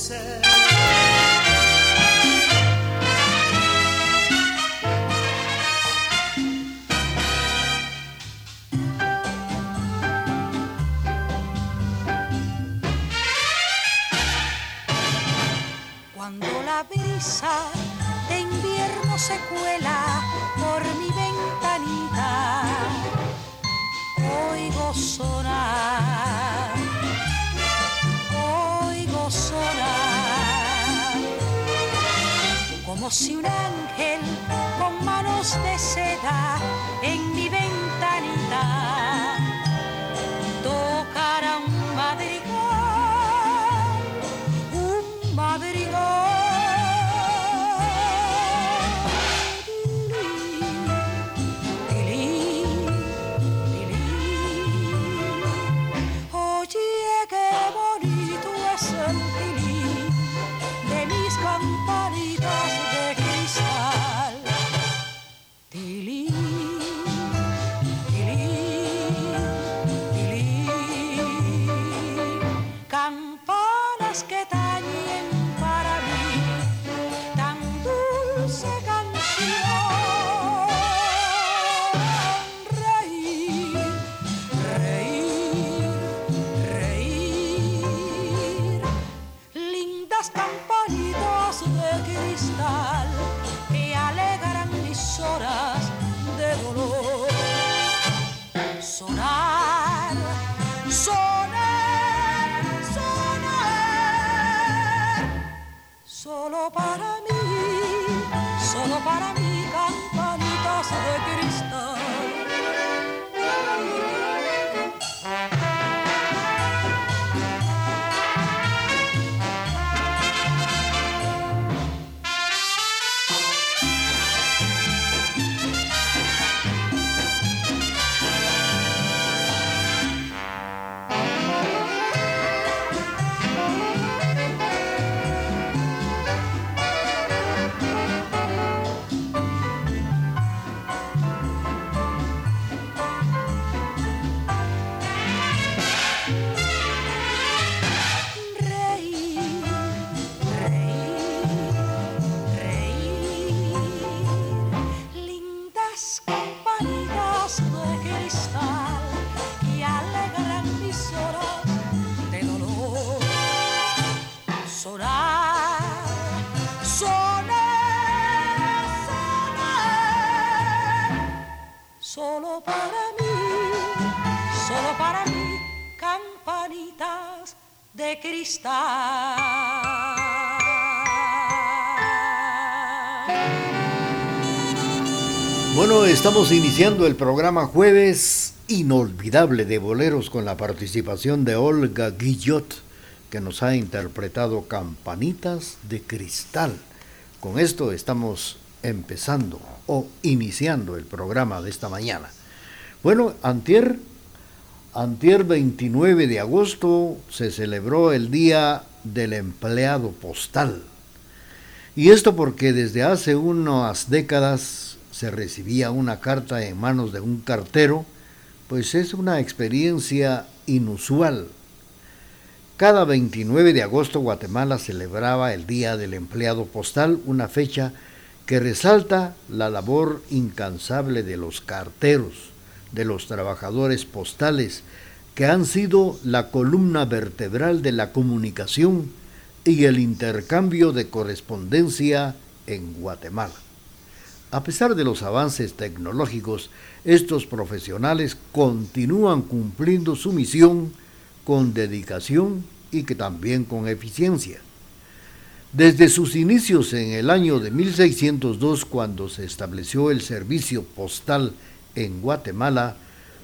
said. Si un ángel con manos de seda en mi ventanita Bueno, estamos iniciando el programa Jueves Inolvidable de Boleros con la participación de Olga Guillot, que nos ha interpretado Campanitas de Cristal. Con esto estamos empezando o iniciando el programa de esta mañana. Bueno, antier, antier 29 de agosto se celebró el Día del Empleado Postal. Y esto porque desde hace unas décadas se recibía una carta en manos de un cartero, pues es una experiencia inusual. Cada 29 de agosto Guatemala celebraba el Día del Empleado Postal, una fecha que resalta la labor incansable de los carteros, de los trabajadores postales, que han sido la columna vertebral de la comunicación y el intercambio de correspondencia en Guatemala. A pesar de los avances tecnológicos, estos profesionales continúan cumpliendo su misión con dedicación y que también con eficiencia. Desde sus inicios en el año de 1602, cuando se estableció el servicio postal en Guatemala,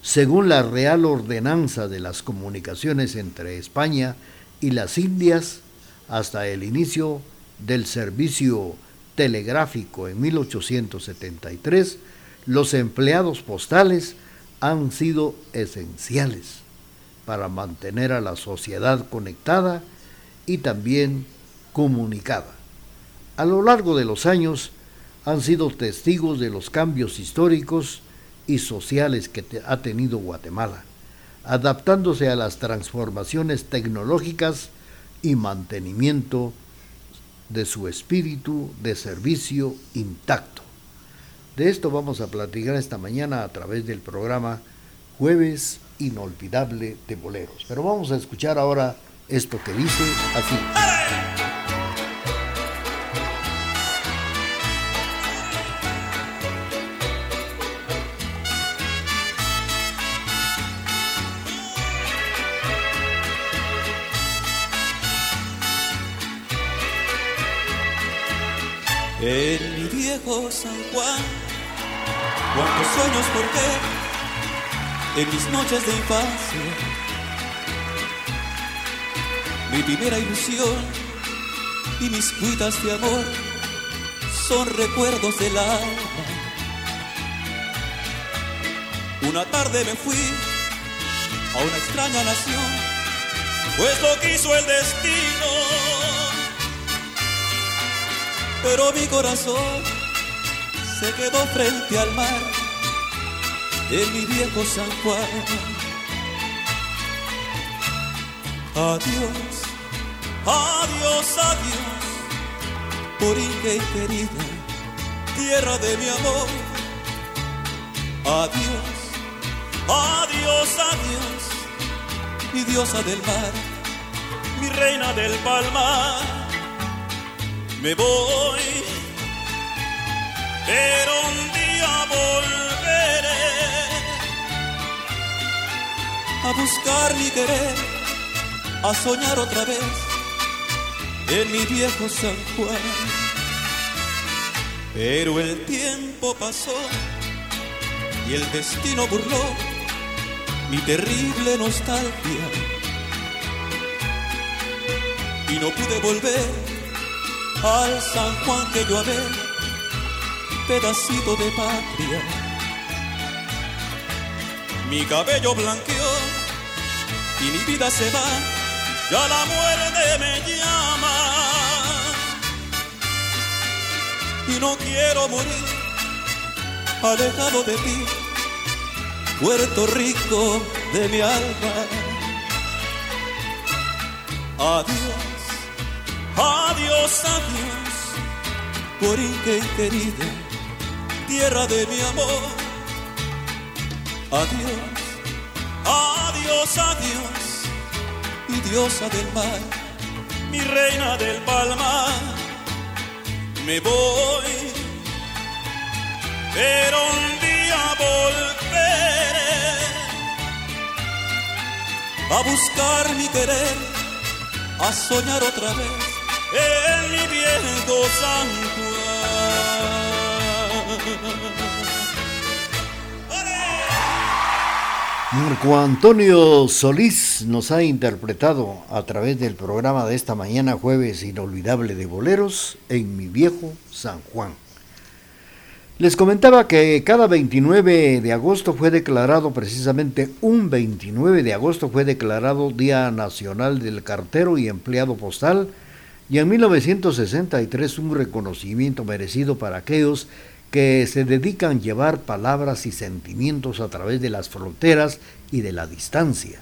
según la Real Ordenanza de las Comunicaciones entre España y las Indias, hasta el inicio del servicio telegráfico en 1873, los empleados postales han sido esenciales para mantener a la sociedad conectada y también comunicada. A lo largo de los años han sido testigos de los cambios históricos y sociales que ha tenido Guatemala, adaptándose a las transformaciones tecnológicas y mantenimiento de su espíritu de servicio intacto. De esto vamos a platicar esta mañana a través del programa Jueves Inolvidable de Boleros. Pero vamos a escuchar ahora esto que dice así. En mi viejo San Juan, cuántos sueños qué en mis noches de infancia. Mi primera ilusión y mis cuitas de amor son recuerdos del alma. Una tarde me fui a una extraña nación, pues lo quiso el destino pero mi corazón se quedó frente al mar en mi viejo San Juan. Adiós, adiós, adiós, por y querida, tierra de mi amor. Adiós, adiós, adiós, mi diosa del mar, mi reina del palmar me voy, pero un día volveré a buscar mi querer, a soñar otra vez en mi viejo San Juan. Pero el tiempo pasó y el destino burló mi terrible nostalgia y no pude volver al San Juan que yo amé, pedacito de patria. Mi cabello blanqueó y mi vida se va, ya la muerte me llama. Y no quiero morir alejado de ti, Puerto Rico de mi alma. Adiós Adiós, adiós, Borinquen querida, tierra de mi amor. Adiós, adiós, adiós, mi diosa del mar, mi reina del palmar. Me voy, pero un día volveré a buscar mi querer, a soñar otra vez en mi viejo San Marco Antonio Solís nos ha interpretado a través del programa de esta mañana jueves inolvidable de boleros en mi viejo San Juan. Les comentaba que cada 29 de agosto fue declarado, precisamente un 29 de agosto fue declarado Día Nacional del Cartero y Empleado Postal y en 1963 un reconocimiento merecido para aquellos que se dedican a llevar palabras y sentimientos a través de las fronteras y de la distancia.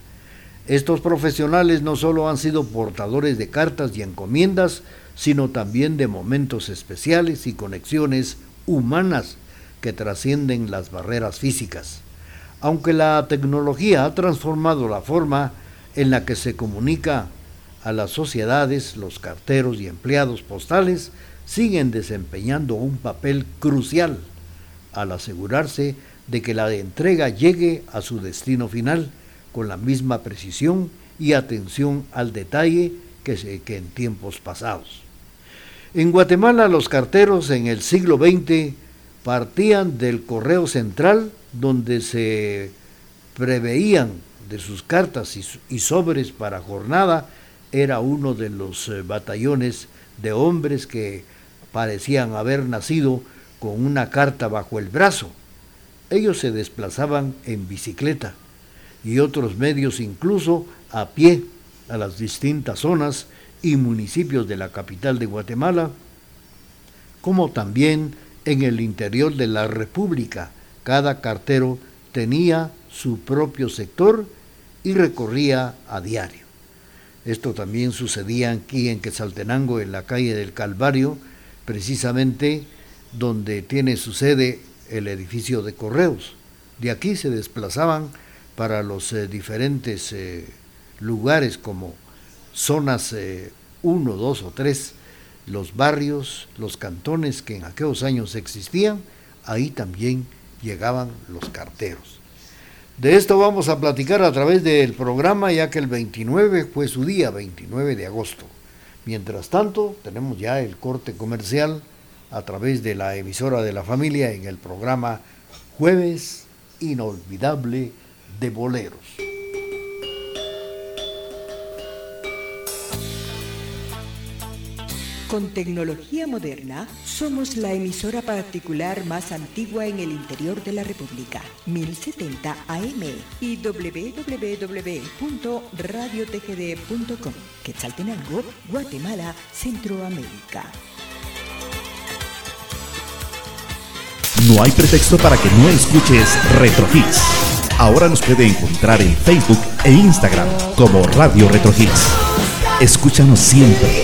Estos profesionales no solo han sido portadores de cartas y encomiendas, sino también de momentos especiales y conexiones humanas que trascienden las barreras físicas. Aunque la tecnología ha transformado la forma en la que se comunica a las sociedades, los carteros y empleados postales siguen desempeñando un papel crucial al asegurarse de que la entrega llegue a su destino final con la misma precisión y atención al detalle que, en tiempos pasados. En Guatemala los carteros en el siglo XX partían del correo central donde se preveían de sus cartas y sobres para jornada era uno de los eh, batallones de hombres que parecían haber nacido con una carta bajo el brazo. Ellos se desplazaban en bicicleta y otros medios incluso a pie a las distintas zonas y municipios de la capital de Guatemala, como también en el interior de la República. Cada cartero tenía su propio sector y recorría a diario. Esto también sucedía aquí en Quetzaltenango, en la calle del Calvario, precisamente donde tiene su sede el edificio de correos. De aquí se desplazaban para los eh, diferentes eh, lugares como zonas 1, eh, 2 o 3, los barrios, los cantones que en aquellos años existían, ahí también llegaban los carteros. De esto vamos a platicar a través del programa, ya que el 29 fue su día, 29 de agosto. Mientras tanto, tenemos ya el corte comercial a través de la emisora de la familia en el programa Jueves Inolvidable de Boleros. Con tecnología moderna, somos la emisora particular más antigua en el interior de la República, 1070 AM y www.radiotgd.com, Quetzaltenango, Guatemala, Centroamérica. No hay pretexto para que no escuches Retro Hits. Ahora nos puede encontrar en Facebook e Instagram como Radio Retro Hits. Escúchanos siempre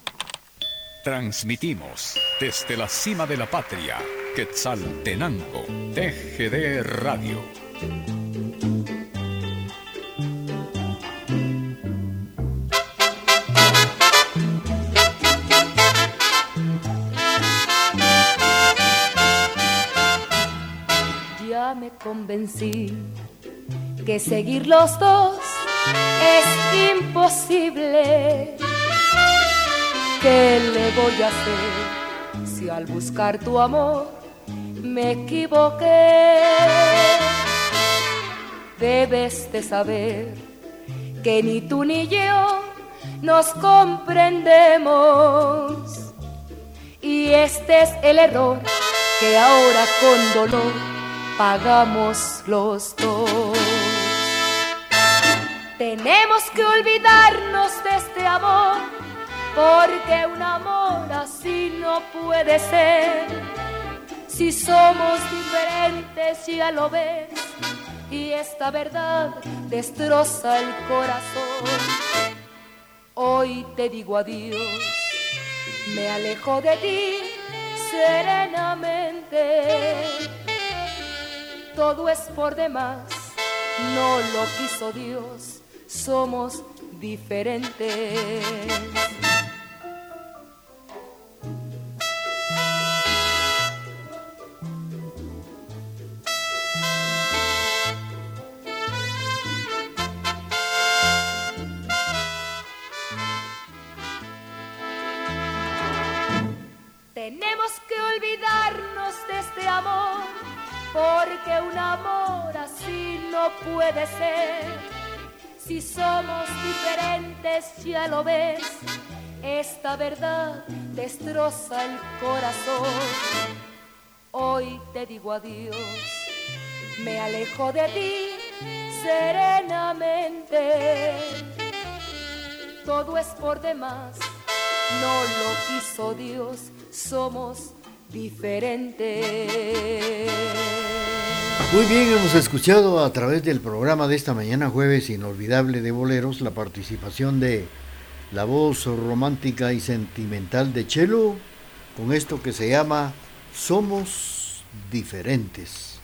Transmitimos desde la cima de la patria, Quetzaltenango, TGD Radio. Ya me convencí que seguir los dos es imposible ¿Qué le voy a hacer si al buscar tu amor me equivoqué? Debes de saber que ni tú ni yo nos comprendemos. Y este es el error que ahora con dolor pagamos los dos. Tenemos que olvidarnos de este amor porque un amor así no puede ser. Si somos diferentes, ya lo ves, y esta verdad destroza el corazón. Hoy te digo adiós, me alejo de ti serenamente. Todo es por demás, no lo quiso Dios, somos diferentes. Tenemos que olvidarnos de este amor, porque un amor así no puede ser. Si somos diferentes, ya lo ves, esta verdad destroza el corazón. Hoy te digo adiós, me alejo de ti serenamente. Todo es por demás, no lo quiso Dios somos diferentes. Muy bien, hemos escuchado a través del programa de esta mañana jueves inolvidable de boleros la participación de la voz romántica y sentimental de Chelo con esto que se llama Somos diferentes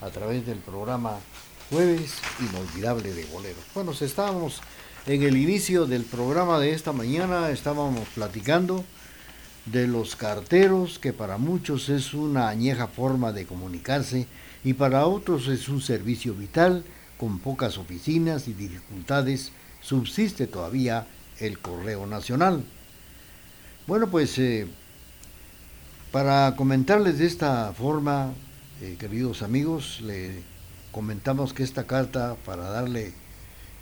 a través del programa jueves inolvidable de boleros. Bueno, estábamos En el inicio del programa de esta mañana estábamos platicando de los carteros, que para muchos es una añeja forma de comunicarse y para otros es un servicio vital, con pocas oficinas y dificultades, subsiste todavía el Correo Nacional. Bueno, pues eh, para comentarles de esta forma, eh, queridos amigos, le comentamos que esta carta para darle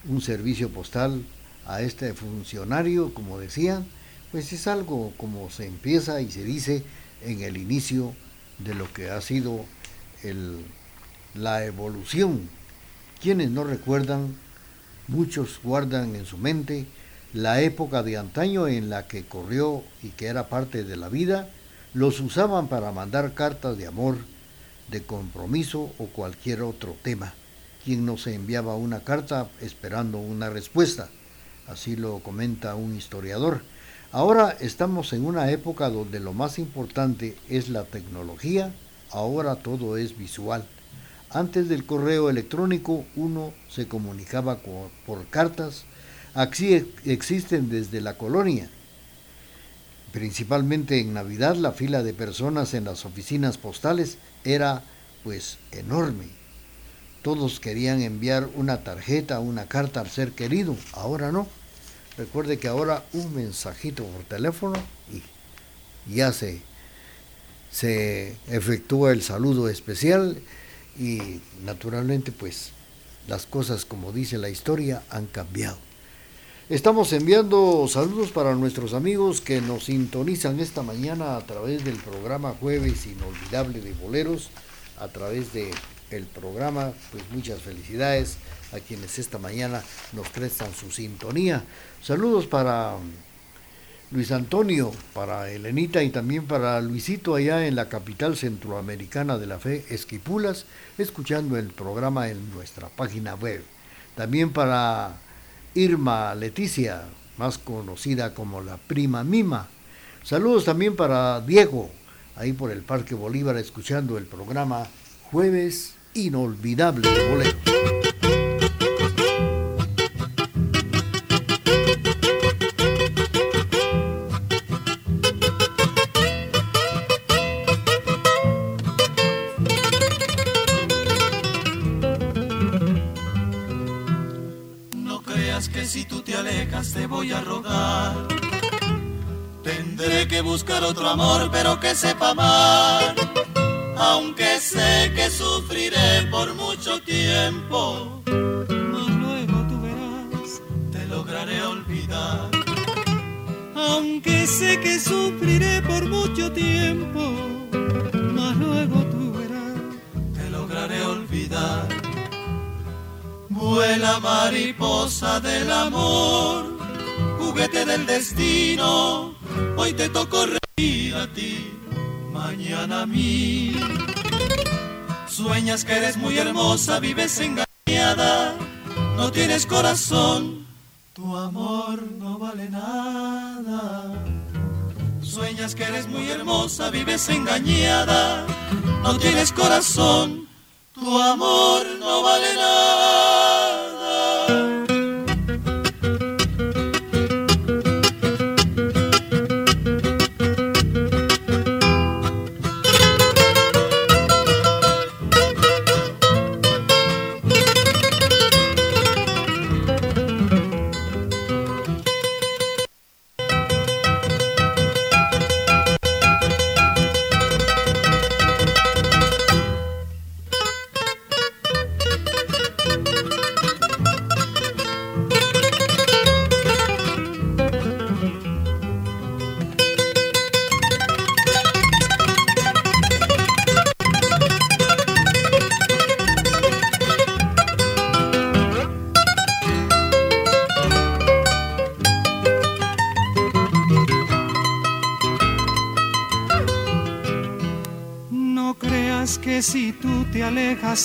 un servicio postal a este funcionario, como decía, pues es algo como se empieza y se dice en el inicio de lo que ha sido el, la evolución. Quienes no recuerdan, muchos guardan en su mente la época de antaño en la que corrió y que era parte de la vida, los usaban para mandar cartas de amor, de compromiso o cualquier otro tema quien nos enviaba una carta esperando una respuesta. Así lo comenta un historiador. Ahora estamos en una época donde lo más importante es la tecnología, ahora todo es visual. Antes del correo electrónico uno se comunicaba por cartas, así existen desde la colonia. Principalmente en Navidad la fila de personas en las oficinas postales era pues enorme todos querían enviar una tarjeta, una carta al ser querido. Ahora no. Recuerde que ahora un mensajito por teléfono y ya se, se efectúa el saludo especial y naturalmente pues las cosas como dice la historia han cambiado. Estamos enviando saludos para nuestros amigos que nos sintonizan esta mañana a través del programa Jueves Inolvidable de Boleros, a través de el programa. Pues muchas felicidades a quienes esta mañana nos prestan su sintonía. Saludos para Luis Antonio, para Elenita y también para Luisito allá en la capital centroamericana de la fe, Esquipulas, escuchando el programa en nuestra página web. También para Irma Leticia, más conocida como la prima Mima. Saludos también para Diego, ahí por el Parque Bolívar, escuchando el programa Jueves inolvidable de bolero. No creas que si tú te alejas te voy a rogar. Tendré que buscar otro amor, pero que sepa amar aunque sé que sufriré por mucho tiempo, mas luego tú verás, te lograré olvidar. Aunque sé que sufriré por mucho tiempo, mas luego tú verás, te lograré olvidar. Vuela mariposa del amor, juguete del destino, hoy te tocó reír a ti mañana a mí. Sueñas que eres muy hermosa, vives engañada, no tienes corazón, tu amor no vale nada. Sueñas que eres muy hermosa, vives engañada, no tienes corazón, tu amor no vale nada.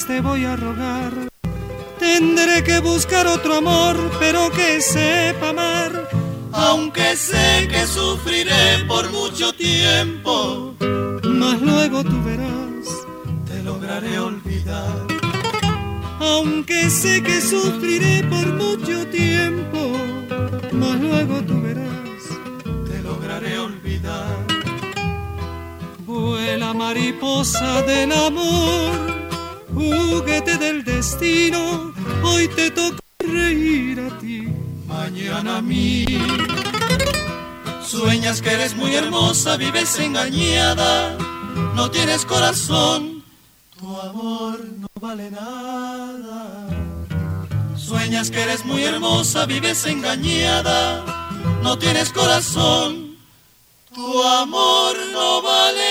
Te voy a rogar. Tendré que buscar otro amor, pero que sepa amar. Aunque sé que sufriré por mucho tiempo, mas luego tú verás, te lograré olvidar. Aunque sé que sufriré por mucho tiempo, mas luego tú Vuela mariposa del amor, juguete del destino, hoy te toca reír a ti, mañana a mí. Sueñas que eres muy hermosa, vives engañada, no tienes corazón, tu amor no vale nada. Sueñas que eres muy hermosa, vives engañada, no tienes corazón, tu amor no vale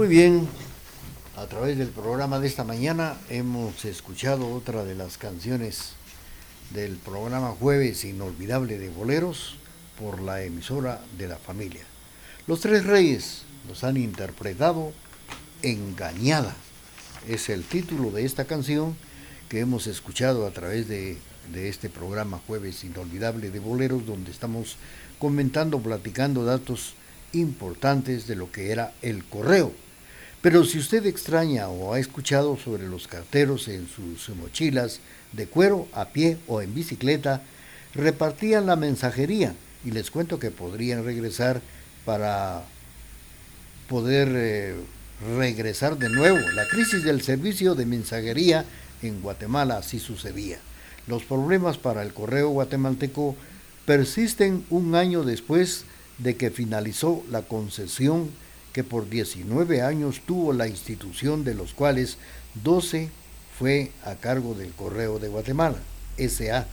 Muy bien, a través del programa de esta mañana hemos escuchado otra de las canciones del programa Jueves Inolvidable de Boleros por la emisora de la familia. Los tres reyes nos han interpretado Engañada. Es el título de esta canción que hemos escuchado a través de, de este programa Jueves Inolvidable de Boleros, donde estamos comentando, platicando datos importantes de lo que era el correo. Pero si usted extraña o ha escuchado sobre los carteros en sus mochilas de cuero, a pie o en bicicleta, repartían la mensajería y les cuento que podrían regresar para poder eh, regresar de nuevo. La crisis del servicio de mensajería en Guatemala así sucedía. Los problemas para el correo guatemalteco persisten un año después de que finalizó la concesión que por 19 años tuvo la institución de los cuales 12 fue a cargo del Correo de Guatemala, SA,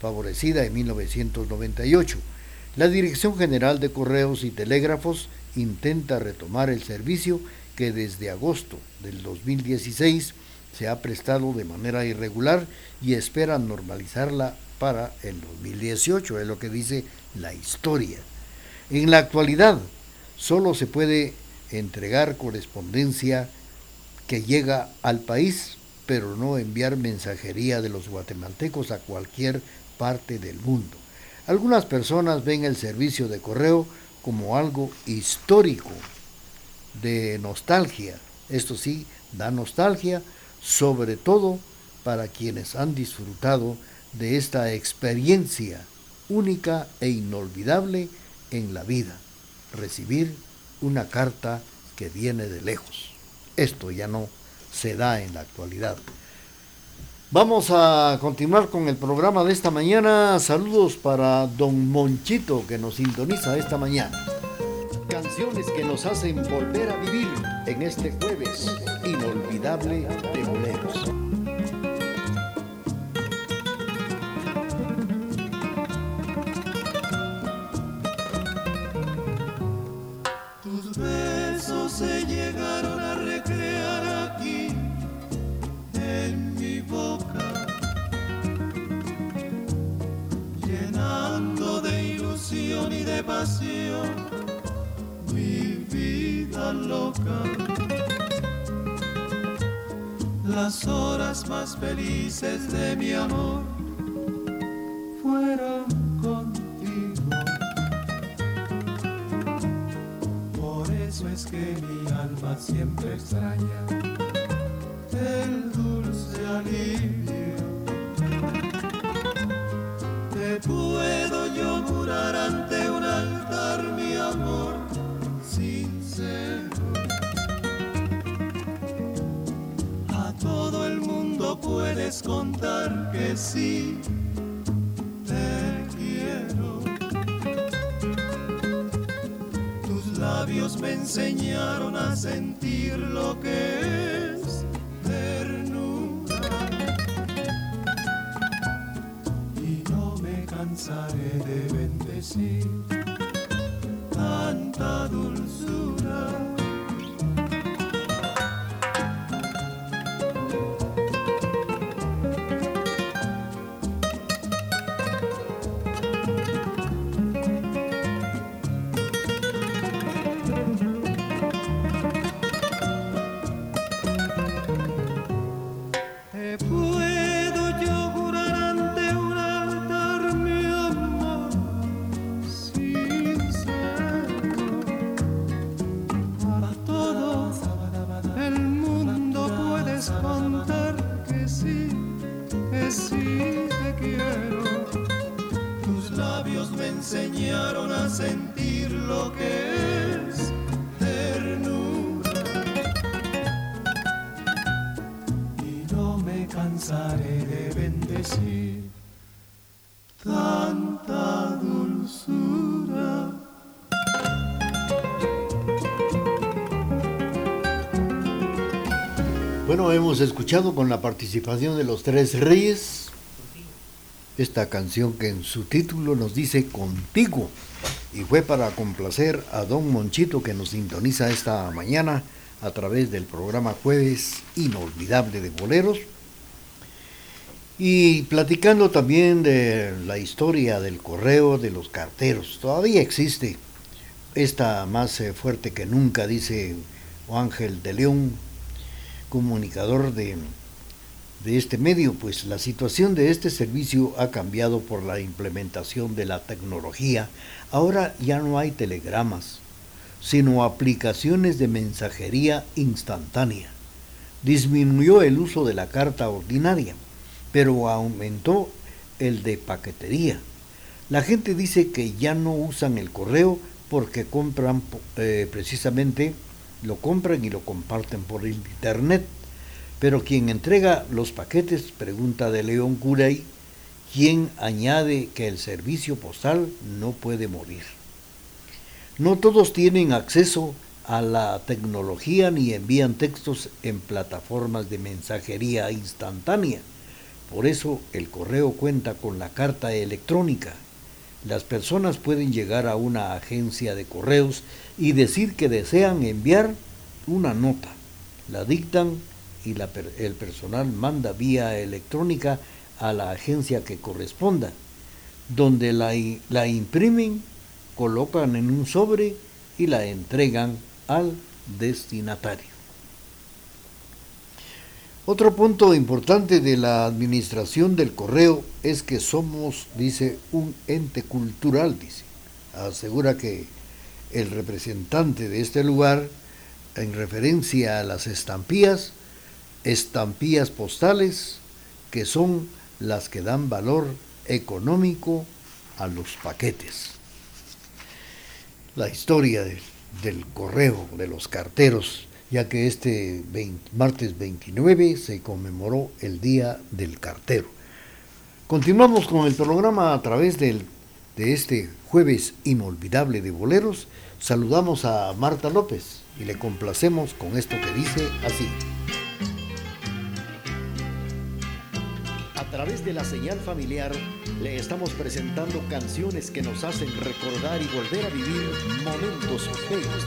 favorecida en 1998. La Dirección General de Correos y Telégrafos intenta retomar el servicio que desde agosto del 2016 se ha prestado de manera irregular y espera normalizarla para el 2018, es lo que dice la historia. En la actualidad, solo se puede entregar correspondencia que llega al país, pero no enviar mensajería de los guatemaltecos a cualquier parte del mundo. Algunas personas ven el servicio de correo como algo histórico, de nostalgia. Esto sí, da nostalgia, sobre todo para quienes han disfrutado de esta experiencia única e inolvidable en la vida, recibir una carta que viene de lejos. Esto ya no se da en la actualidad. Vamos a continuar con el programa de esta mañana. Saludos para don Monchito que nos sintoniza esta mañana. Canciones que nos hacen volver a vivir en este jueves inolvidable de boleros. Las horas más felices de mi amor fueron contigo. Por eso es que mi alma siempre extraña tanta dulzura. Con la participación de los tres reyes. Esta canción que en su título nos dice Contigo. Y fue para complacer a don Monchito que nos sintoniza esta mañana a través del programa Jueves Inolvidable de Boleros. Y platicando también de la historia del correo de los carteros. Todavía existe esta más eh, fuerte que nunca, dice Ángel de León, comunicador de, de este medio, pues la situación de este servicio ha cambiado por la implementación de la tecnología. Ahora ya no hay telegramas, sino aplicaciones de mensajería instantánea. Disminuyó el uso de la carta ordinaria, pero aumentó el de paquetería. La gente dice que ya no usan el correo porque compran eh, precisamente lo compran y lo comparten por internet. Pero quien entrega los paquetes, pregunta de León Curay, quien añade que el servicio postal no puede morir. No todos tienen acceso a la tecnología ni envían textos en plataformas de mensajería instantánea. Por eso el correo cuenta con la carta electrónica. Las personas pueden llegar a una agencia de correos y decir que desean enviar una nota. La dictan y el personal manda vía electrónica a la agencia que corresponda, donde la imprimen, colocan en un sobre y la entregan al destinatario. Otro punto importante de la administración del correo es que somos, dice, un ente cultural, dice. Asegura que el representante de este lugar, en referencia a las estampías, estampías postales, que son las que dan valor económico a los paquetes. La historia del, correo, de los carteros, ya que este martes 29 se conmemoró el Día del Cartero. Continuamos con el programa a través del, de este jueves inolvidable de boleros. Saludamos a Marta López y le complacemos con esto que dice así. A través de la señal familiar le estamos presentando canciones que nos hacen recordar y volver a vivir momentos feos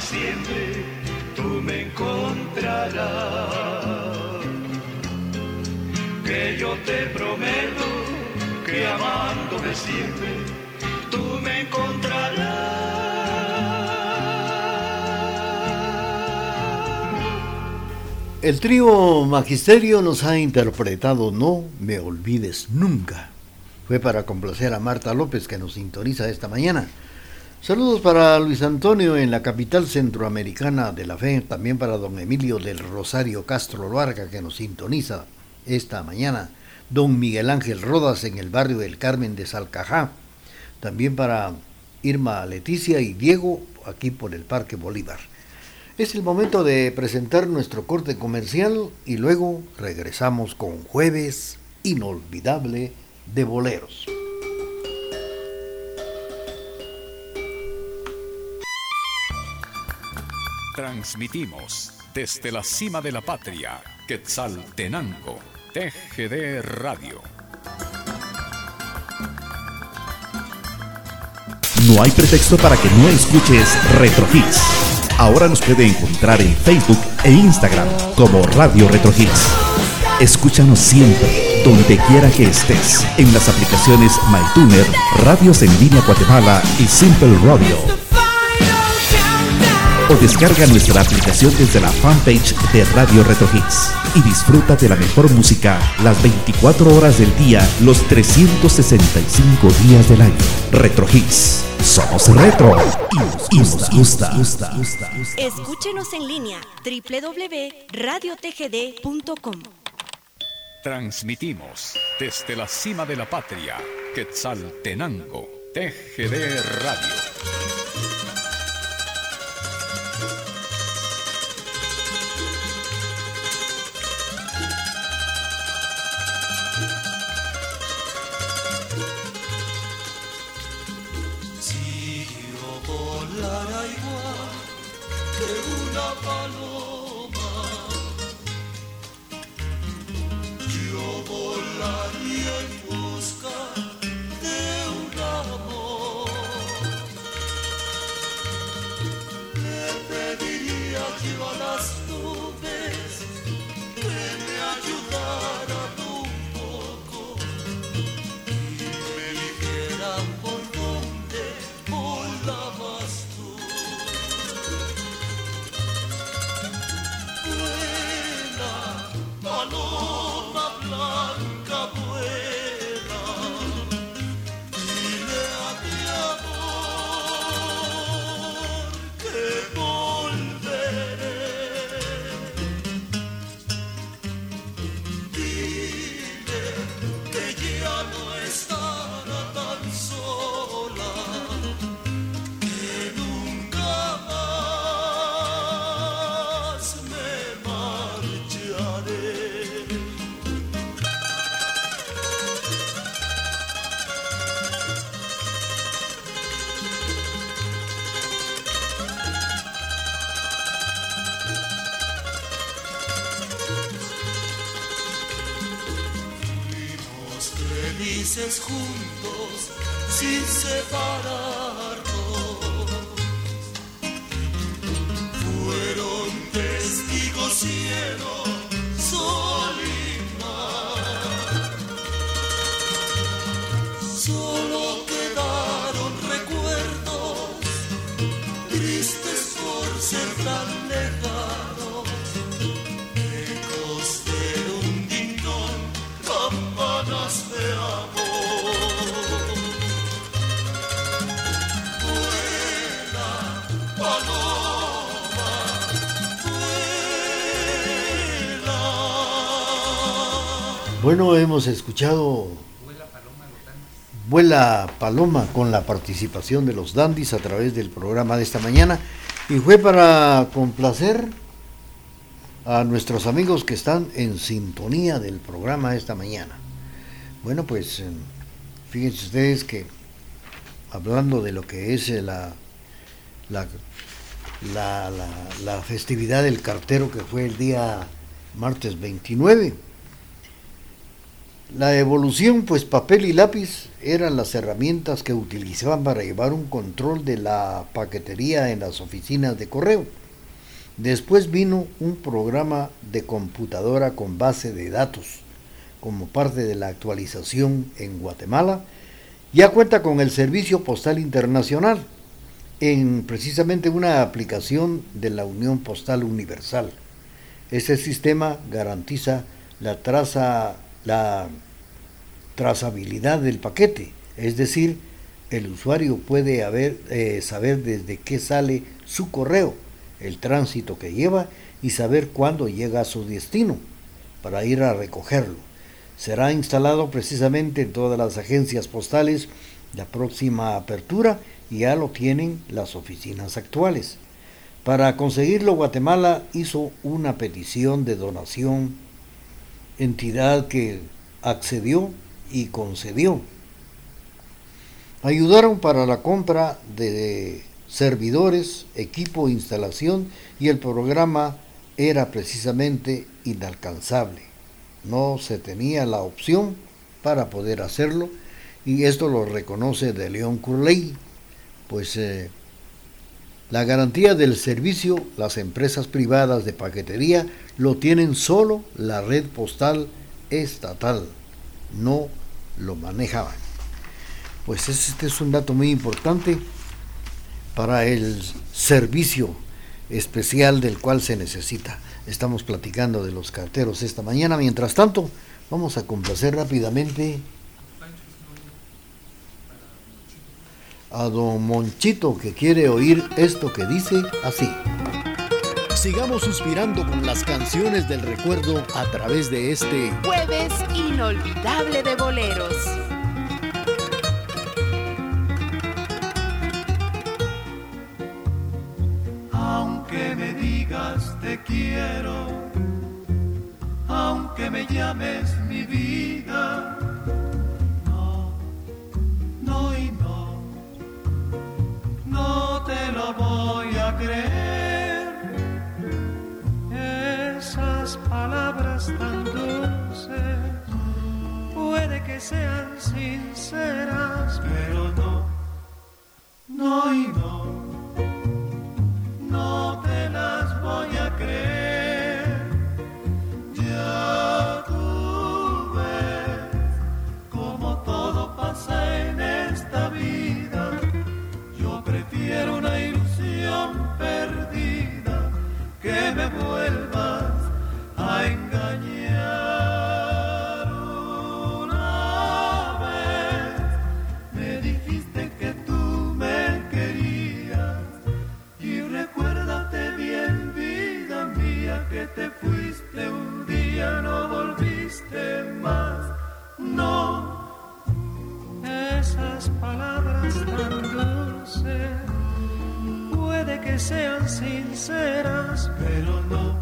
siempre tú me encontrarás. Que yo te prometo que amándome siempre tú me encontrarás. El trío Magisterio nos ha interpretado No me olvides nunca. Fue para complacer a Marta López que nos sintoniza esta mañana. Saludos para Luis Antonio en la capital centroamericana de la fe, también para don Emilio del Rosario Castro Loarga que nos sintoniza esta mañana, don Miguel Ángel Rodas en el barrio del Carmen de Salcajá, también para Irma Leticia y Diego aquí por el Parque Bolívar. Es el momento de presentar nuestro corte comercial y luego regresamos con jueves inolvidable de boleros. Transmitimos desde la cima de la patria, Quetzaltenango, TGD Radio. No hay pretexto para que no escuches Retro Hits. Ahora nos puede encontrar en Facebook e Instagram como Radio Retro Hits. Escúchanos siempre, donde quiera que estés, en las aplicaciones MyTuner, Radios en Línea Guatemala y Simple Radio o descarga nuestra aplicación desde la fanpage de Radio Retro Hits y disfruta de la mejor música las 24 horas del día, los 365 días del año. Retro Hits. Somos retro y nos gusta. Escúchenos en línea www.radiotgd.com. Transmitimos desde la cima de la patria, Quetzaltenango, TGD Radio. Apollo. separa. Bueno, hemos escuchado Vuela Paloma con la participación de los Dandis a través del programa de esta mañana y fue para complacer a nuestros amigos que están en sintonía del programa de esta mañana. Bueno, pues eh, fíjense ustedes que hablando de lo que es eh, la, la, la, la festividad del cartero que fue el día martes 29, la evolución, pues papel y lápiz eran las herramientas que utilizaban para llevar un control de la paquetería en las oficinas de correo. Después vino un programa de computadora con base de datos. Como parte de la actualización en Guatemala, ya cuenta con el Servicio Postal Internacional, en precisamente una aplicación de la Unión Postal Universal. Este sistema garantiza la traza la trazabilidad del paquete, es decir, el usuario puede eh, saber desde qué sale su correo, el tránsito que lleva y saber cuándo llega a su destino para ir a recogerlo. Será instalado precisamente en todas las agencias postales la próxima apertura y ya lo tienen las oficinas actuales. Para conseguirlo, Guatemala hizo una petición de donación, entidad que accedió y concedió. Ayudaron para la compra de servidores, equipo, instalación y el programa era precisamente inalcanzable. No se tenía la opción para poder hacerlo y esto lo reconoce de León Curley, pues eh, la garantía del servicio las empresas privadas de paquetería lo tienen solo la red postal estatal no lo manejaban. Pues este es un dato muy importante para el servicio especial del cual se necesita. Estamos platicando de los carteros esta mañana. Mientras tanto, vamos a complacer rápidamente a don Monchito que quiere oír esto que dice así sigamos suspirando con las canciones del recuerdo a través de este jueves inolvidable de boleros. Aunque me digas te quiero, aunque me llames mi vida, te lo voy a creer. Esas palabras tan dulces puede que sean sinceras, pero no, no y no, te fuiste un día, no volviste más. No, esas palabras tan dulces puede que sean sinceras, pero no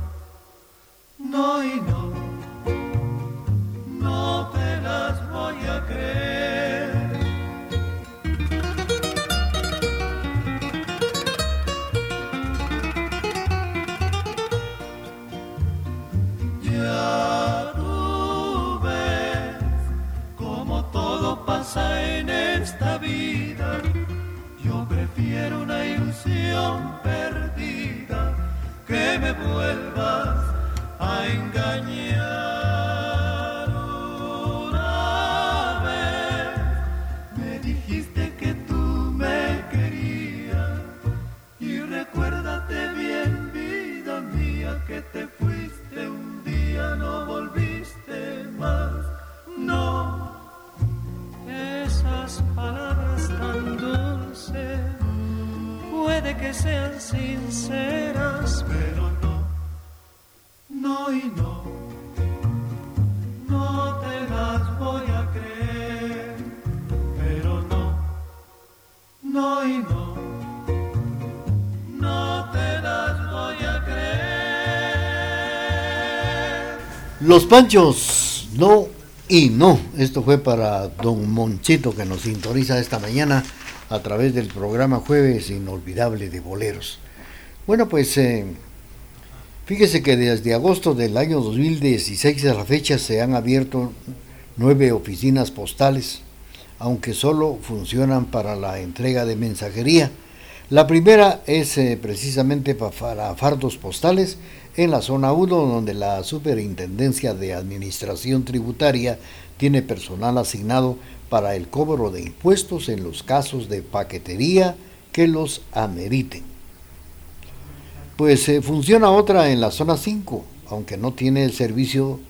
Los Panchos, no y no. Esto fue para don Monchito que nos sintoniza esta mañana a través del programa Jueves Inolvidable de Boleros. Bueno, pues eh, fíjese que desde agosto del año 2016 a la fecha se han abierto nueve oficinas postales, aunque solo funcionan para la entrega de mensajería. La primera es eh, precisamente para fardos postales en la zona 1, donde la Superintendencia de Administración Tributaria tiene personal asignado para el cobro de impuestos en los casos de paquetería que los ameriten. Pues eh, funciona otra en la zona 5, aunque no tiene el servicio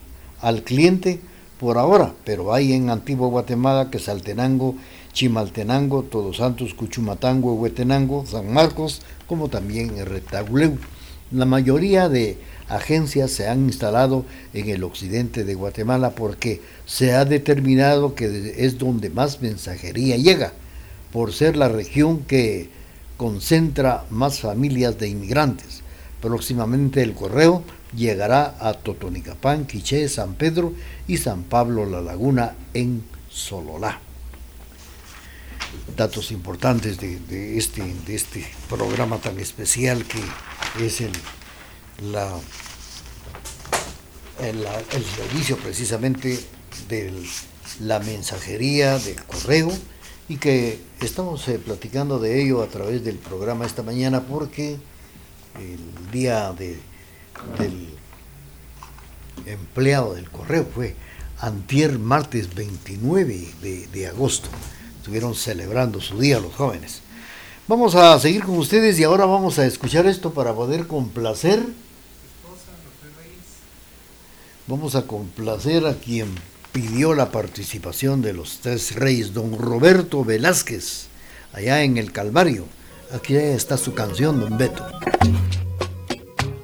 al cliente por ahora, pero hay en Antigua Guatemala, Quesaltenango, Chimaltenango, Todos Santos, Cuchumatango, Huetenango, San Marcos, como también en Retaguleu. La mayoría de agencias se han instalado en el occidente de Guatemala porque se ha determinado que es donde más mensajería llega, por ser la región que concentra más familias de inmigrantes. Próximamente el correo llegará a Totonicapán, Quiché, San Pedro y San Pablo La Laguna en Sololá datos importantes de, este, de este programa tan especial que es el, la, el, servicio precisamente de la mensajería del correo y que estamos eh, platicando de ello a través del programa esta mañana porque el día de, del empleado del correo fue antier martes 29 de, de agosto estuvieron celebrando su día los jóvenes. Vamos a seguir con ustedes y ahora vamos a escuchar esto para poder complacer. Vamos a complacer a quien pidió la participación de los tres reyes, don Roberto Velázquez, allá en el Calvario. Aquí está su canción, don Beto.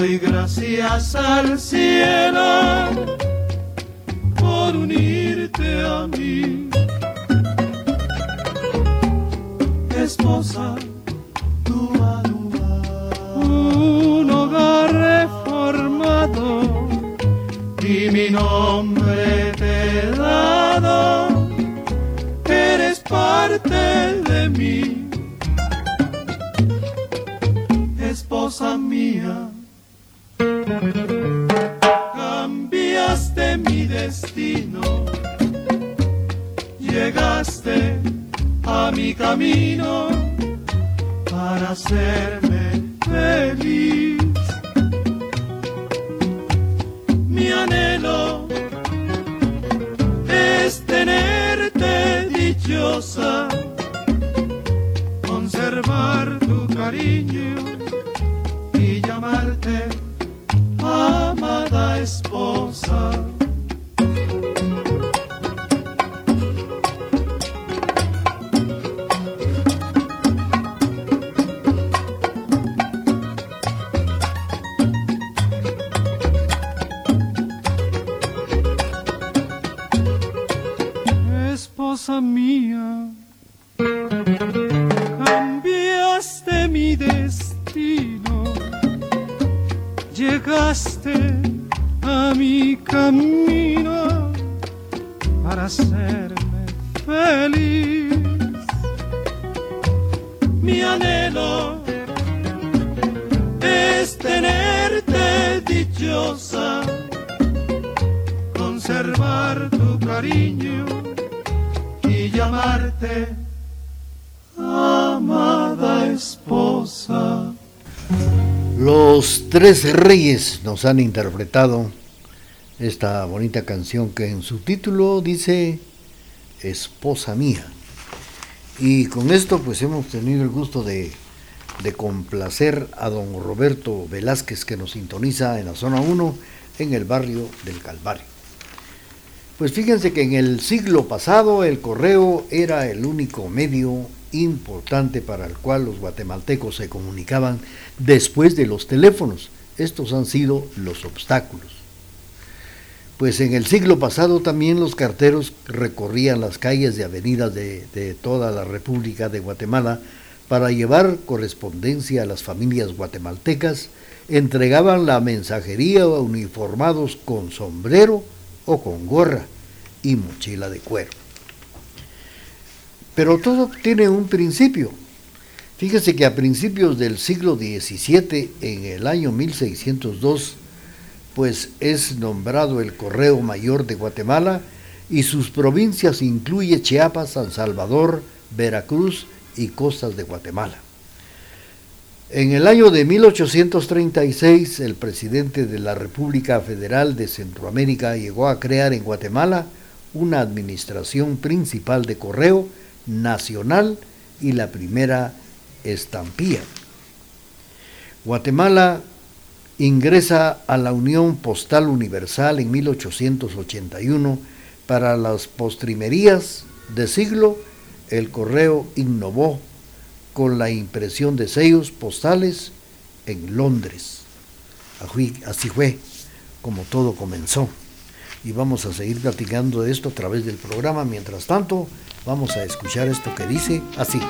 doy gracias al cielo por unirte a mí. Esposa, tu un hogar reformado y mi nombre camino para ser llegaste a mi camino para hacerme feliz. Mi anhelo es tenerte dichosa, conservar tu cariño y llamarte Los tres reyes nos han interpretado esta bonita canción que en su título dice Esposa mía. Y con esto pues hemos tenido el gusto de, de complacer a don Roberto Velázquez que nos sintoniza en la zona 1 en el barrio del Calvario. Pues fíjense que en el siglo pasado el correo era el único medio importante para el cual los guatemaltecos se comunicaban después de los teléfonos. Estos han sido los obstáculos. Pues en el siglo pasado también los carteros recorrían las calles y avenidas de, de toda la República de Guatemala para llevar correspondencia a las familias guatemaltecas, entregaban la mensajería uniformados con sombrero o con gorra y mochila de cuero. Pero todo tiene un principio. Fíjese que a principios del siglo XVII, en el año 1602, pues es nombrado el Correo Mayor de Guatemala y sus provincias incluye Chiapas, San Salvador, Veracruz y costas de Guatemala. En el año de 1836, el presidente de la República Federal de Centroamérica llegó a crear en Guatemala una administración principal de correo nacional y la primera estampía. Guatemala ingresa a la Unión Postal Universal en 1881 para las postrimerías de siglo. El correo innovó con la impresión de sellos postales en Londres. Así fue como todo comenzó. Y vamos a seguir platicando de esto a través del programa. Mientras tanto, vamos a escuchar esto que dice así.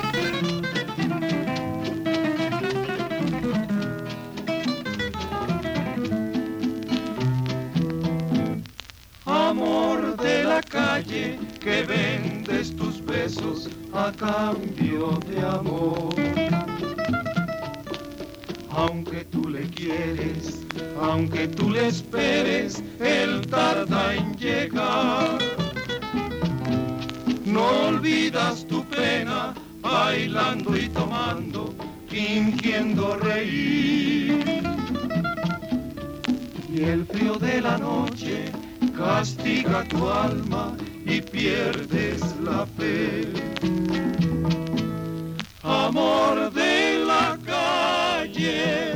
Amor de la calle que vendes tus besos a cambio de amor. Aunque tú le quieres, aunque tú le esperes, él tarda en llegar. Olvidas tu pena, bailando y tomando, fingiendo reír. Y el frío de la noche castiga tu alma y pierdes la fe. Amor de la calle,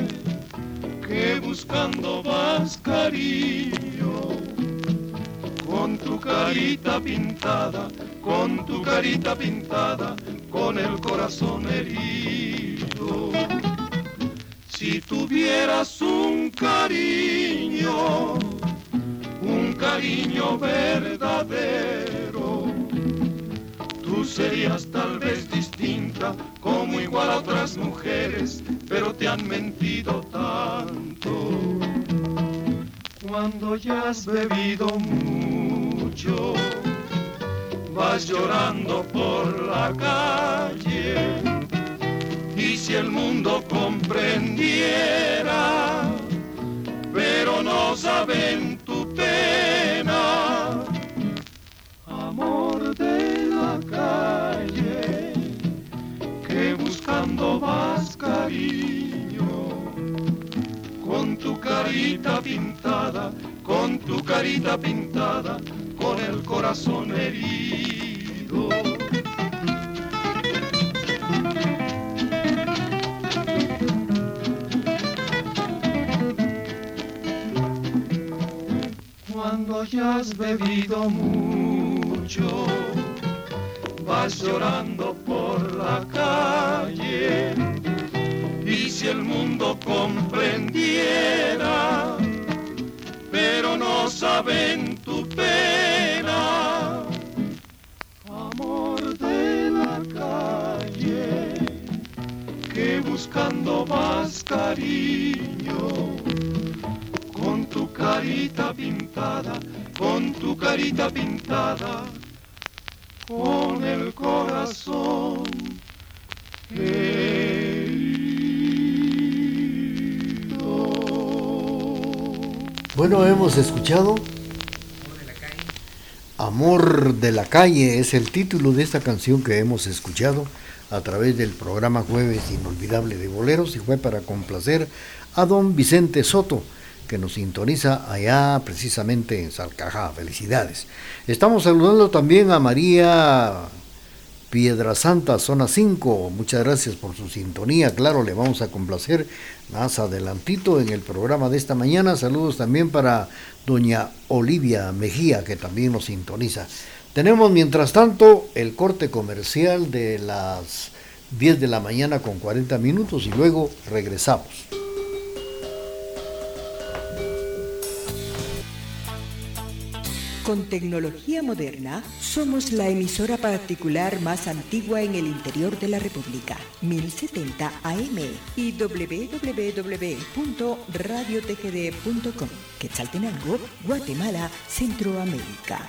que buscando vas cariño, carita pintada, con tu carita pintada, con el corazón herido. Si tuvieras un cariño, un cariño verdadero, tú serías tal vez distinta como igual a otras mujeres, pero te han mentido tanto. Cuando ya has bebido mucho, vas llorando por la calle. Y si el mundo comprendiera, pero no saben tu pena, amor de la calle, que buscando vas cariño, con tu carita pintada, con tu carita pintada, con el corazón herido. Cuando ya has bebido mucho, vas llorando por la calle. Y si el mundo comprendiera, pero no saben tu pena, buscando más cariño. Con tu carita pintada, con tu carita pintada, con el corazón. Bueno, hemos escuchado Amor de la calle es el título de esta canción que hemos escuchado a través del programa Jueves Inolvidable de Boleros y fue para complacer a don Vicente Soto que nos sintoniza allá precisamente en Salcajá. Felicidades. Estamos saludando también a María Piedra Santa, zona 5. Muchas gracias por su sintonía. Claro, le vamos a complacer más adelantito en el programa de esta mañana. Saludos también para doña Olivia Mejía, que también nos sintoniza. Tenemos, mientras tanto, el corte comercial de las 10 de la mañana con 40 minutos y luego regresamos. Con tecnología moderna, somos la emisora particular más antigua en el interior de la República, 1070 AM y www.radiotgd.com, Quetzaltenango, Guatemala, Centroamérica.